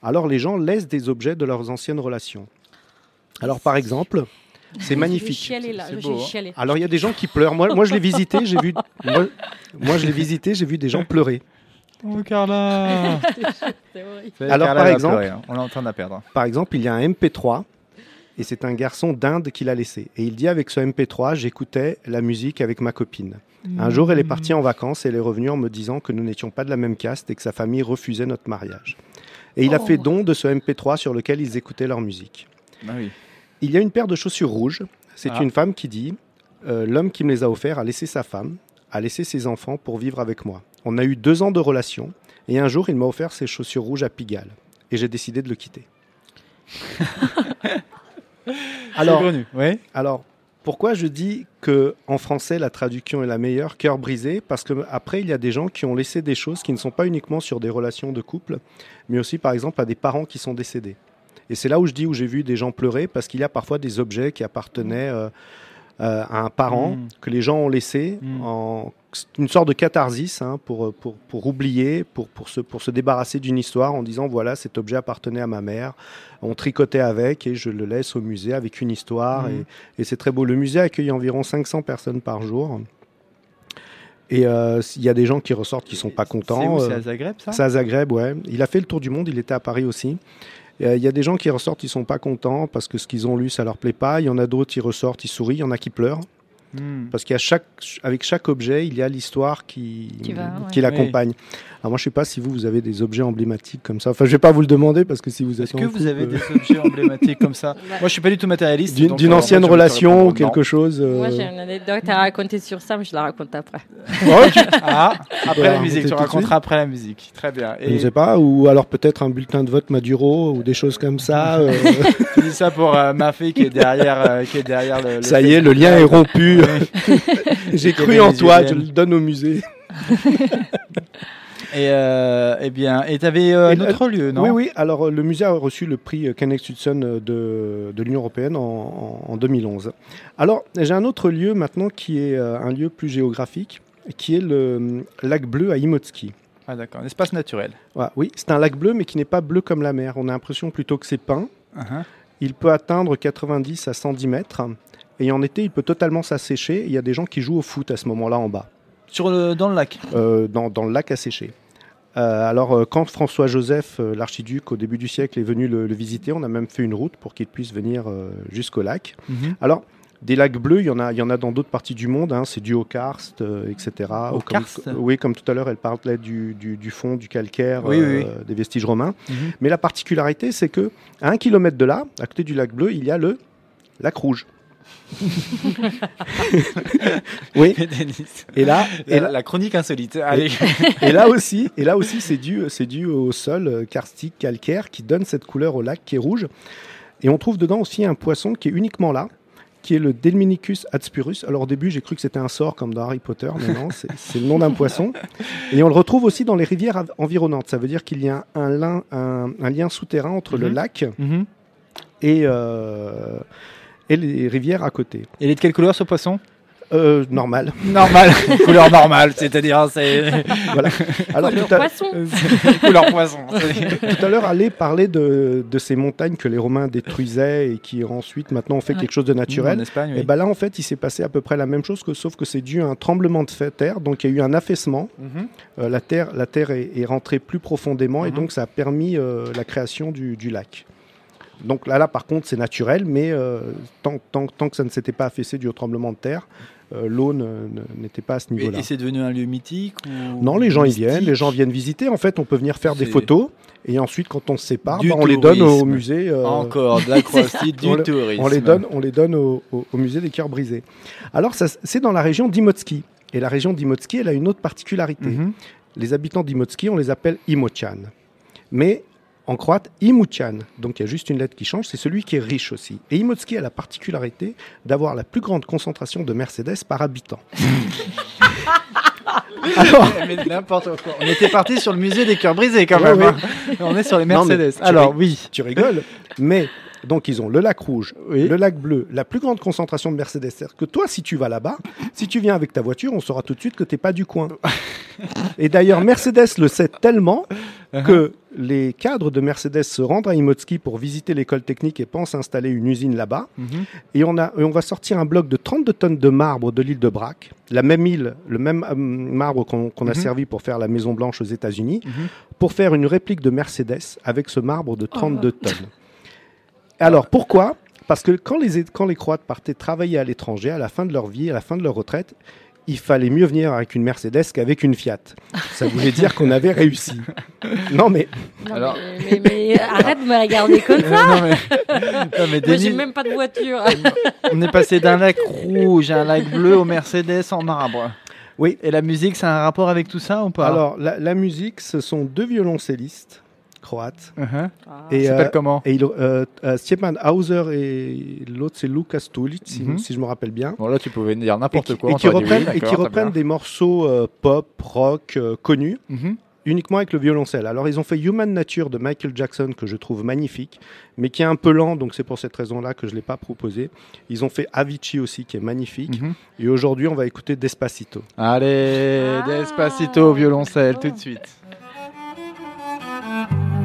Alors les gens laissent des objets de leurs anciennes relations. Alors par exemple, c'est Je vais magnifique. chialer là, C'est je beau, vais hein. chialer. Alors il y a des gens qui pleurent. Moi, moi je l'ai visité, j'ai vu. Moi, moi, je l'ai visité, j'ai vu des gens pleurer. Oh Carla. [LAUGHS] Alors, par exemple- hein. on est en train de la perdre. Par exemple, il y a un MP3 et c'est un garçon d'Inde qui l'a laissé. Et il dit avec ce MP3, j'écoutais la musique avec ma copine. Un jour, elle est partie en vacances et elle est revenue en me disant que nous n'étions pas de la même caste et que sa famille refusait notre mariage. Et il a Oh. fait don de ce MP3 sur lequel ils écoutaient leur musique. Ah oui. Il y a une paire de chaussures rouges. C'est Ah. une femme qui dit euh, L'homme qui me les a offerts a laissé sa femme, a laissé ses enfants pour vivre avec moi. On a eu deux ans de relation et un jour, il m'a offert ses chaussures rouges à Pigalle. Et j'ai décidé de le quitter. [LAUGHS] Alors, connu, alors, pourquoi je dis que en français la traduction est la meilleure, cœur brisé? Parce que après il y a des gens qui ont laissé des choses qui ne sont pas uniquement sur des relations de couple, mais aussi par exemple à des parents qui sont décédés. Et c'est là où je dis où j'ai vu des gens pleurer parce qu'il y a parfois des objets qui appartenaient euh, euh, à un parent Mm. que les gens ont laissé Mm. en c'est une sorte de catharsis hein, pour, pour, pour oublier, pour, pour, se, pour se débarrasser d'une histoire en disant voilà cet objet appartenait à ma mère, on tricotait avec et je le laisse au musée avec une histoire Mhm. et, et c'est très beau. Le musée accueille environ 500 personnes par jour. Et euh, il y a des gens qui ressortent qui sont pas contents. C'est euh, à Zagreb, ça? c'est à Zagreb, ouais. Il a fait le tour du monde, il était à Paris aussi. Euh, Il y a des gens qui ressortent, ils sont pas contents parce que ce qu'ils ont lu, ça leur plaît pas. Il y en a d'autres, ils ressortent, ils sourient. Il y en a qui pleurent Hmm. parce qu'avec chaque, avec chaque objet, il y a l'histoire qui, Qui va, ouais. qui l'accompagne. Alors moi, je sais pas si vous, vous avez des objets emblématiques comme ça. Enfin, je vais pas vous le demander parce que si vous êtes Est-ce que vous couple, avez euh, des objets emblématiques comme ça [LAUGHS] Moi, je suis pas du tout matérialiste. d'une euh, ancienne moi, relation ou quelque chose euh, Moi, j'ai une anecdote à raconter sur ça, mais je la raconte après. Ah, [LAUGHS] après Voilà, la musique, tu raconteras après la musique. Très bien. Je ne sais pas, ou alors peut-être un bulletin de vote Maduro ou des choses comme ça. euh, [LAUGHS] tu dis ça pour euh, ma fille qui est derrière, euh, qui est derrière le. le ça y est, le lien est rompu. J'ai cru en toi, je le donne au musée. Et euh, eh bien, et t'avais euh, Et un autre lieu, non? Oui, oui. Alors, euh, le musée a reçu le prix euh, Kenneth Hudson euh, de, de l'Union européenne en, en- en 2011. Alors, j'ai un autre lieu maintenant qui est euh, un lieu plus géographique, qui est le euh, lac bleu à Imotski. Ah d'accord, un espace naturel. Oui, c'est un lac bleu, mais qui n'est pas bleu comme la mer. On a l'impression plutôt que c'est peint. Uh-huh. Il peut atteindre 90 à 110 mètres. Et en été, il peut totalement s'assécher. Il y a des gens qui jouent au foot à ce moment-là en bas. Sur le, dans le lac? euh, dans, dans le lac asséché. Euh, alors, euh, quand François-Joseph, euh, l'archiduc, au début du siècle, est venu le, le visiter, on a même fait une route pour qu'il puisse venir jusqu'au lac. Alors, des lacs bleus, il y en a, il y en a dans d'autres parties du monde. hein, c'est dû au karst, euh, etc. Au Comme- karst Oui, comme tout à l'heure, elle parlait du, du, du fond, du calcaire, Oui, oui, euh, oui. des vestiges romains. Mhm. Mais la particularité, c'est que à un kilomètre de là, à côté du lac bleu, il y a le lac rouge. [LAUGHS] oui. Et là, et la, la chronique insolite. Allez. et là aussi, et là aussi, c'est dû, c'est dû au sol euh, karstique calcaire qui donne cette couleur au lac qui est rouge. Et on trouve dedans aussi un poisson qui est uniquement là, qui est le Delminicus adspurus. Alors au début, j'ai cru que c'était un sort comme dans Harry Potter, mais non, c'est le nom d'un poisson. Et on le retrouve aussi dans les rivières environnantes. Ça veut dire qu'il y a un, lin- un- un lien souterrain entre le Mhm. lac Mhm. et, euh, et les rivières à côté. Il est de quelle couleur ce poisson Euh, normal. [LAUGHS] Normal, couleur normale, c'est-à-dire c'est [LAUGHS] Voilà. Alors Le tout à- poisson. [LAUGHS] couleur poisson. Tout à l'heure, allait parler de, de ces montagnes que les Romains détruisaient et qui ensuite maintenant ont fait Ouais. quelque chose de En naturel. Espagne, Et ben là, en fait, il s'est passé à peu près la même chose, que, sauf que c'est dû à un tremblement de terre. Donc il y a eu un affaissement. Mhm. Euh, la terre, la terre est, est rentrée plus profondément et Mhm. donc ça a permis euh, la création du, du lac. Donc là, là, par contre, c'est naturel, mais euh, tant, tant, tant que ça ne s'était pas affaissé du tremblement de terre, euh, l'eau ne- n'était pas à ce niveau-là. et c'est devenu un lieu mythique ou Non, les gens y viennent, les gens viennent visiter. En fait, on peut venir faire des photos et ensuite, quand on se sépare, bah, on les donne au musée. euh, Encore de la [LAUGHS] du on tourisme. on les donne, on les donne au, au- au musée des cœurs brisés. Alors, c'est dans la région d'Imotski. Et la région d'Imotski, elle a une autre particularité. Mhm. Les habitants d'Imotski, on les appelle Imochan. Mais en croate, Imuchan. Donc il y a juste une lettre qui change, c'est celui qui est riche aussi. Et Imotski a la particularité d'avoir la plus grande concentration de Mercedes par habitant. [LAUGHS] Alors, Mais n'importe quoi. On était parti sur le musée des cœurs brisés quand Ouais, même. ouais. hein. On est sur les Mercedes. Alors oui. tu rigoles, mais Donc ils ont le lac rouge, Oui. le lac bleu, la plus grande concentration de Mercedes. C'est-à-dire que toi, si tu vas là-bas, si tu viens avec ta voiture, on saura tout de suite que t'es pas du coin. [LAUGHS] Et d'ailleurs, Mercedes le sait tellement que les cadres de Mercedes se rendent à Imotski pour visiter l'école technique et pensent installer une usine là-bas. Et on, a, et on va sortir un bloc de 32 tonnes de marbre de l'île de Brac, la même île, le même euh, marbre qu'on qu'on a servi pour faire la Maison Blanche aux États-Unis, pour faire une réplique de Mercedes avec ce marbre de 32 tonnes. Alors pourquoi? Parce que quand les, quand les Croates partaient travailler à l'étranger, à la fin de leur vie, à la fin de leur retraite, il fallait mieux venir avec une Mercedes qu'avec une Fiat. Ça voulait dire qu'on avait réussi. [LAUGHS] Non mais Non, Alors- mais, mais- mais [LAUGHS] arrête de me regarder comme ça. non, mais, non, mais [LAUGHS] Moi, Denis, j'ai même pas de voiture. on est passé d'un lac rouge à un lac bleu au Mercedes en marbre. Oui. Et la musique, ça a un rapport avec tout ça ou pas? Alors la, la musique, ce sont deux violoncellistes croates. Uh-huh. Et, Ça s'appelle euh, comment? Et il- euh, euh, Stjepan Hauser et l'autre c'est Lukas Tulic, si, Mhm. si je me rappelle bien. Bon, là, tu pouvais dire Et n'importe quoi. et qui dit oui, reprennent, et qui reprennent des morceaux euh, pop, rock euh, connus, Mhm. uniquement avec le violoncelle. Alors ils ont fait Human Nature de Michael Jackson que je trouve magnifique, mais qui est un peu lent, donc c'est pour cette raison-là que je ne l'ai pas proposé. Ils ont fait Avicii aussi qui est magnifique. Mhm. Et aujourd'hui on va écouter Despacito. Allez, Ah, Despacito, violoncelle, tout de suite. [LAUGHS]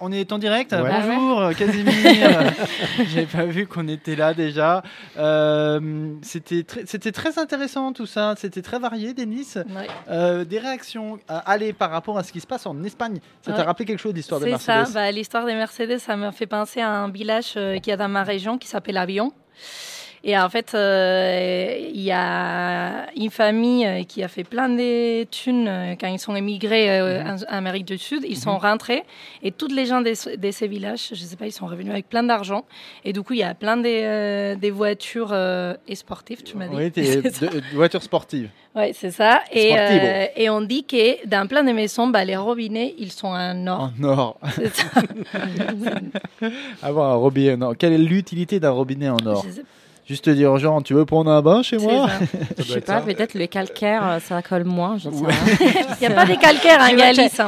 on est en direct Ouais. Bonjour, Casimir [LAUGHS] J'avais pas vu qu'on était là déjà. Euh, C'était très, c'était très intéressant tout ça. C'était très varié, Denis. Ouais. Euh, des réactions à aller par rapport à ce qui se passe en Espagne. Ça t'a rappelé quelque chose d'histoire de C'est Mercedes ça, bah, l'histoire des Mercedes, ça me fait penser à un village euh, qui est dans ma région qui s'appelle Avion. Et en fait, euh, il y a une famille euh, qui a fait plein de thunes euh, quand ils sont émigrés euh, en, en Amérique du Sud. Ils sont rentrés et toutes les gens de, ce- de ces villages, je sais pas, ils sont revenus avec plein d'argent. Et du coup, il y a plein de, des voitures et sportives, tu m'as dit. Oui, [LAUGHS] de, de voiture sportive. Ouais, c'est ça. Et, euh, et on dit que dans plein de maisons, bah, les robinets, ils sont en or. En or. C'est ça. [LAUGHS] Avoir un robinet en or. Quelle est l'utilité d'un robinet en or Je sais- Juste dire aux gens, tu veux prendre un bain chez moi? ça. [LAUGHS] Je sais pas, peut-être le calcaire, euh, ça colle moins. Ouais. [LAUGHS] Il n'y a pas des calcaires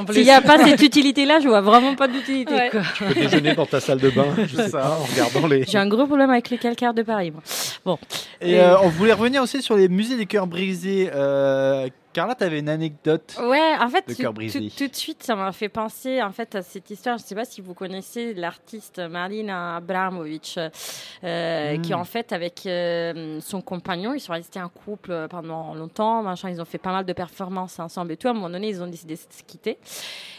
plus. S'il n'y a pas cette utilité-là, je vois vraiment pas d'utilité. Ouais. quoi. Tu peux déjeuner dans ta salle de bain, je sais pas, en regardant les. J'ai un gros problème avec les calcaires de Paris. moi. Bon. Et euh, on voulait revenir aussi sur les musées des cœurs brisés. Euh, Carla, tu avais une anecdote. Ouais, en fait, Le tout, cœur brisé. tout- tout de suite, ça m'a fait penser en fait à cette histoire. Je ne sais pas si vous connaissez l'artiste Marina Abramovic, euh, qui en fait avec euh, son compagnon, ils sont restés un couple pendant longtemps. Machin, ils ont fait pas mal de performances ensemble et tout. À un moment donné, ils ont décidé de se quitter.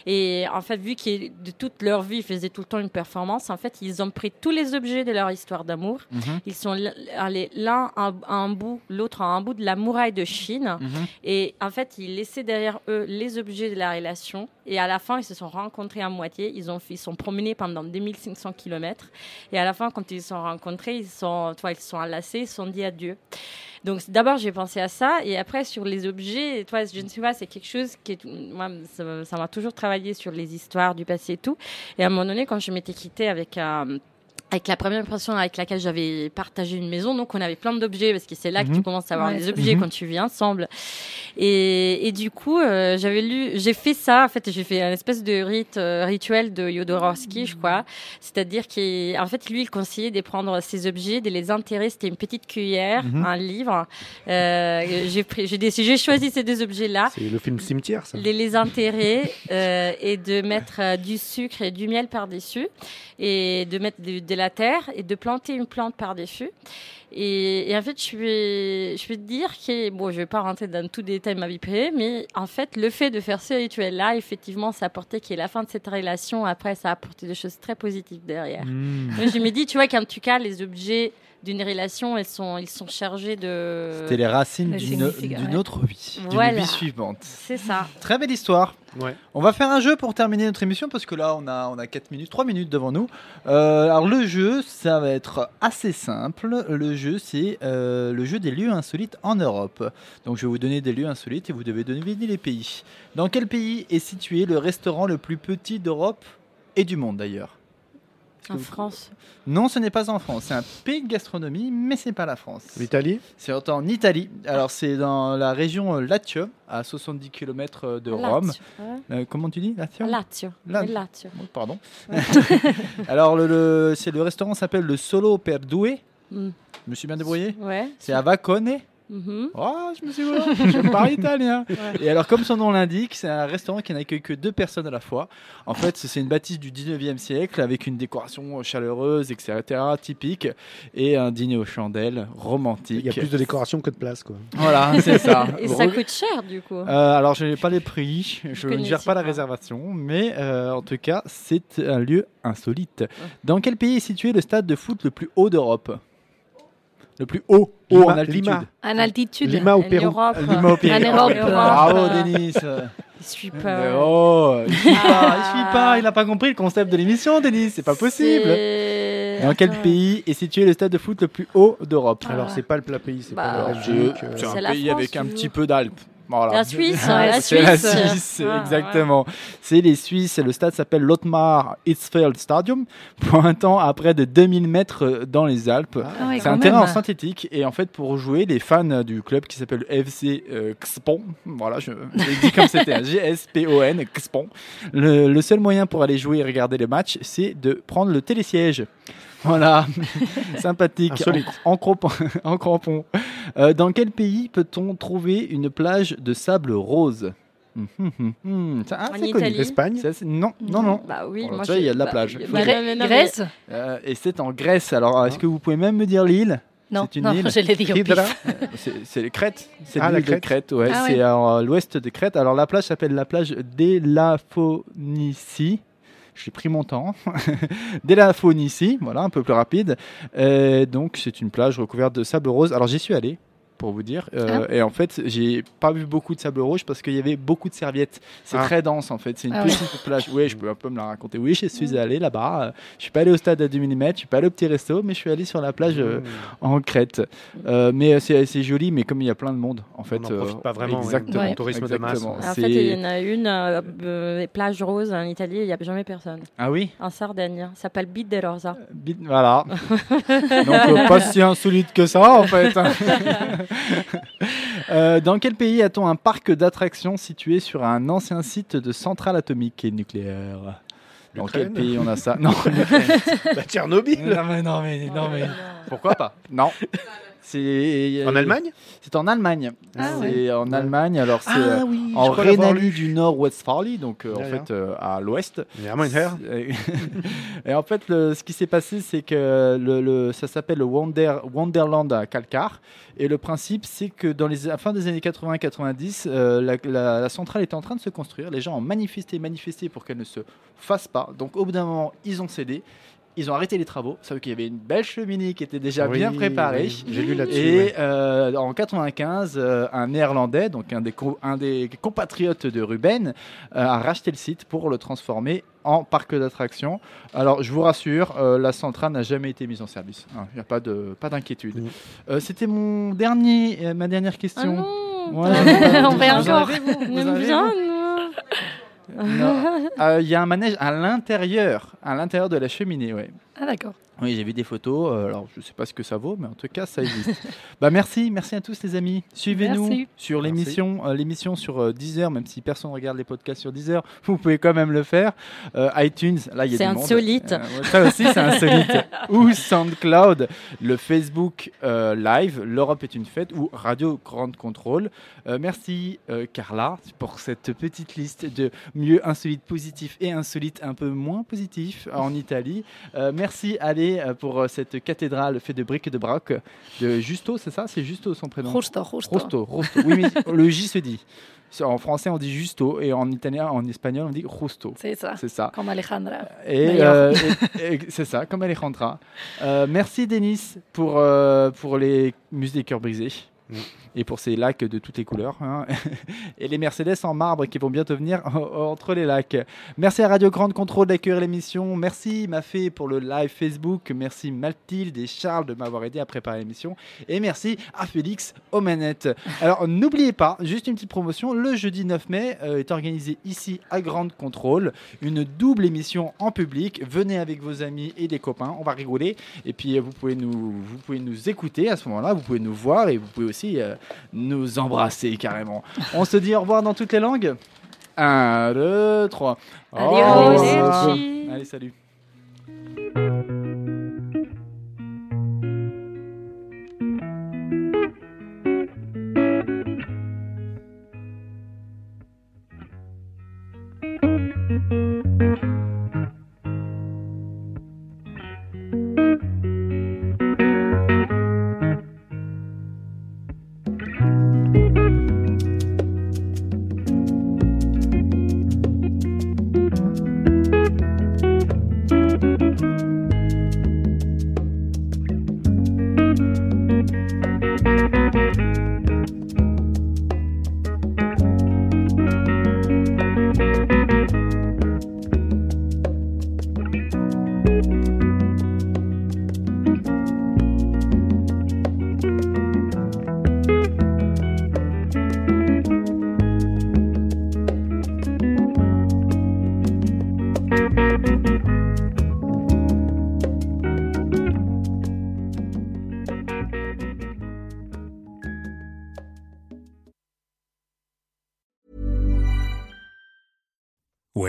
Et en fait, vu qu'ils de toute leur vie, ils faisaient tout le temps une performance, en fait, ils ont pris tous les objets de leur histoire d'amour. Mhm. Ils sont allés l'un à un bout, l'autre à un bout de la muraille de Chine. Mhm. Et en fait, ils laissaient derrière eux les objets de la relation. Et à la fin, ils se sont rencontrés à moitié. Ils ont ils sont promenés pendant 2500 km. Et à la fin, quand ils se sont rencontrés, ils sont, toi, ils se sont enlacés, ils se sont dit adieu. Donc d'abord, j'ai pensé à ça. Et après, sur les objets, toi, je ne sais pas, c'est quelque chose qui. Moi, ça m'a- toujours travaillé sur les histoires du passé et tout. Et à un moment donné, quand je m'étais quittée avec... un avec la première personne avec laquelle j'avais partagé une maison, donc on avait plein d'objets parce que c'est là que tu Mhm. commences à avoir Ouais. les objets Mhm. quand tu vis ensemble. Et, et du coup, euh, j'avais lu, j'ai fait ça. En fait, j'ai fait un espèce de rite, euh, rituel de Jodorowsky, je crois. C'est-à-dire qu'en fait, lui, il conseillait de prendre ces objets, de les enterrer. C'était une petite cuillère, Mhm. un livre. Euh, j'ai pris, j'ai décidé, j'ai choisi ces deux objets-là C'est le film Cimetière, ça. les, les enterrer euh, et de mettre euh, du sucre et du miel par-dessus et de mettre de, de la terre et de planter une plante par-dessus. Et, et en fait, je vais, je vais te dire que, bon, je vais pas rentrer dans tout détail de ma vie privée, mais en fait, le fait de faire ce rituel-là, effectivement, ça a apporté qu'il y ait la fin de cette relation. Après, ça a apporté des choses très positives derrière. Mm. Moi, je me dis, tu vois, qu'en tout cas, les objets d'une relation, elles sont, ils sont chargés de. C'était les racines d'une ouais. autre vie, d'une Voilà. vie suivante. C'est ça. Très belle histoire. Ouais. On va faire un jeu pour terminer notre émission parce que là on a on a 4 minutes, 3 minutes devant nous. Euh, alors le jeu, ça va être assez simple. Le jeu c'est euh, le jeu des lieux insolites en Europe. Donc je vais vous donner des lieux insolites et vous devez deviner les pays. Dans quel pays est situé le restaurant le plus petit d'Europe et du monde d'ailleurs? En vous- France. Non, ce n'est pas en France. C'est un pays de gastronomie, mais c'est pas la France. L'Italie C'est en Italie. Alors c'est dans la région euh, Lazio, à 70 km de Rome. Euh, comment tu dis Lazio Lazio. Lazio. Oh, Pardon. [LAUGHS] Alors le, le- c'est le restaurant s'appelle le Solo per Due. Mm. Je me suis bien débrouillé. Ouais. C'est à Vacone. Oh, je me suis je parle italien. [LAUGHS] Ouais. Et alors, comme son nom l'indique, c'est un restaurant qui n'accueille que deux personnes à la fois. En fait, c'est une bâtisse du 19e siècle avec une décoration chaleureuse, etc., typique, et un dîner aux chandelles romantique. Il y a plus de décoration que de place, quoi. Voilà, c'est ça. [LAUGHS] Et ça coûte cher, du coup. Euh, alors, je n'ai pas les prix, je ne gère pas la réservation, mais euh, en tout cas, c'est un lieu insolite. Dans quel pays est situé le stade de foot le plus haut d'Europe? Le plus haut, haut Lima- en altitude. Lima. En altitude. Lima au En Pérou. Europe. Lima au Pérou. En Europe. Bravo, Denis. Je suis Mais pas. oh, il suit pas, il suit pas, il n'a pas compris le concept de l'émission, Denis, c'est pas possible. Dans quel pays est situé le stade de foot le plus haut d'Europe? Alors, c'est pas le plat pays, c'est Bah, pas euh, Belgique. euh, C'est un pays France, avec un toujours. petit peu d'Alpes. Voilà. La Suisse, [LAUGHS] la C'est la Suisse. Suisse, Ah, exactement. C'est les Suisses. Le stade s'appelle l'Otmar Hitzfeld Stadium, [LAUGHS] pointant à près de 2000 mètres dans les Alpes. Ah ouais, C'est un terrain en synthétique et en fait pour jouer les fans du club qui s'appelle FC euh, Xpon, voilà je l'ai dit comme c'était un G-S-P-O-N Xpon, le, le seul moyen pour aller jouer et regarder les matchs c'est de prendre le télésiège. Voilà, [LAUGHS] sympathique, en, en crampon. [LAUGHS] en crampon. Euh, dans quel pays peut-on trouver une plage de sable rose? Hum, hum, hum, hum. C'est assez En connu. Italie. Espagne C'est assez- Non, non, non. Bah oui, Bon, moi tu vois, il y a de la bah, plage. bah, Grèce Euh, et c'est en Grèce. Alors, est-ce que vous pouvez même me dire l'île? Non, C'est une non, île. je l'ai dit au Hydra. pif. C'est les Crètes. C'est Ah, l'île de Crète. Ouais. Ah c'est à l'ouest de Crète. Alors la plage s'appelle la plage d'Elaphonicie. J'ai pris mon temps. [LAUGHS] d'Elaphonicie, voilà, un peu plus rapide. Euh, donc c'est une plage recouverte de sable rose. Alors j'y suis allé pour vous dire. Euh, Et en fait, j'ai pas vu beaucoup de sable rouge parce qu'il y avait beaucoup de serviettes. C'est Ah. très dense en fait. C'est une Ah ouais. petite plage. Oui, je peux un peu me la raconter. Oui, je suis allé là-bas. Euh, Je suis pas allé au stade à 2 mm, je suis pas allé au petit resto, mais je suis allé sur la plage euh, en Crète. Euh, mais c'est c'est joli, mais comme il y a plein de monde, en fait. n'en profite pas vraiment. Exactement. Ouais. Tourisme de masse, exactement. ouais. En fait, il y en a une, euh, euh, plage rose en Italie, il n'y a jamais personne. Ah oui? En Sardaigne, ça s'appelle Bit de Rosa. Voilà. [LAUGHS] Donc euh, pas si insolite que ça en fait. [LAUGHS] [LAUGHS] Euh, dans quel pays a-t-on un parc d'attractions situé sur un ancien site de centrale atomique et nucléaire? Dans quel L'Ukraine. pays on a ça? [LAUGHS] Non. Bah, Tchernobyl. Non mais non mais non mais pourquoi pas? Non. [LAUGHS] C'est En Allemagne C'est en Allemagne. Ah c'est en Allemagne. Alors c'est Ah euh, oui, je en Rhénanie du Nord-Westphalie, donc euh, en fait euh, à l'ouest. Et, [LAUGHS] et en fait, le- ce qui s'est passé, c'est que le, le- ça s'appelle le Wonder, Wonderland à Calcar. Et le principe, c'est que dans les à la fin des années 80-90, euh, la, la- la centrale était en train de se construire. Les gens ont manifesté, manifesté pour qu'elle ne se fasse pas. Donc, au bout d'un moment, ils ont cédé. Ils ont arrêté les travaux. Sauf qu'il y avait une belle cheminée qui était déjà Oui, bien préparée. oui, J'ai lu là-dessus. Et ouais. euh, en 95, euh, un néerlandais, donc un des, co- un des compatriotes de Ruben, euh, a racheté le site pour le transformer en parc d'attractions. Alors, je vous rassure, euh, la centrale n'a jamais été mise en service. Il n'y a pas de pas d'inquiétude. C'était mon dernier, euh, ma dernière Ah question. non Ouais, t'as- on en encore. vous Vous bien, Euh, Il y a un manège à l'intérieur, à l'intérieur de la cheminée, ouais. Ah d'accord. Oui, j'ai vu des photos. euh, alors, je ne sais pas ce que ça vaut, mais en tout cas, ça existe. [LAUGHS] bah, merci, merci à tous les amis. Suivez-nous sur l'émission, euh, l'émission sur euh, Deezer, même si personne ne regarde les podcasts sur Deezer, [LAUGHS] vous pouvez quand même le faire. Euh, iTunes, là, il y a C'est du monde. insolite. Euh, ça aussi, c'est insolite. [LAUGHS] ou SoundCloud, le Facebook euh, Live, l'Europe est une fête, ou Radio Grande Contrôle. Euh, merci euh, Carla pour cette petite liste de mieux insolite positif et insolite un peu moins positif en Italie. Euh, merci Ale euh, pour euh, cette cathédrale faite de briques et de broc de Justo, c'est ça? C'est Justo son prénom? Justo, justo. Rosto, Rosto. Oui, mais [LAUGHS] le J se dit. En français, on dit Justo et en italien, en espagnol, on dit Justo. C'est ça. C'est ça. Comme Alejandra. Et, euh, et- et c'est ça, comme Alejandra. Euh, merci Denis pour, euh, pour les musées des cœurs brisés. Et pour ces lacs de toutes les couleurs. hein. [LAUGHS] et les Mercedes en marbre qui vont bientôt venir [LAUGHS] entre les lacs. Merci à Radio Grande Contrôle d'accueillir l'émission. Merci Mafé pour le live Facebook. Merci Mathilde et Charles de m'avoir aidé à préparer l'émission. Et merci à Félix aux manettes. Alors n'oubliez pas, juste une petite promotion, le jeudi 9 mai euh, est organisé ici à Grande Contrôle une double émission en public. Venez avec vos amis et des copains, on va rigoler. Et puis vous pouvez nous, vous pouvez nous écouter à ce moment-là, vous pouvez nous voir et vous pouvez aussi euh, nous embrasser carrément. On se dit au revoir dans toutes les langues. 1, 2, 3. Arrivederci. Allez, salut.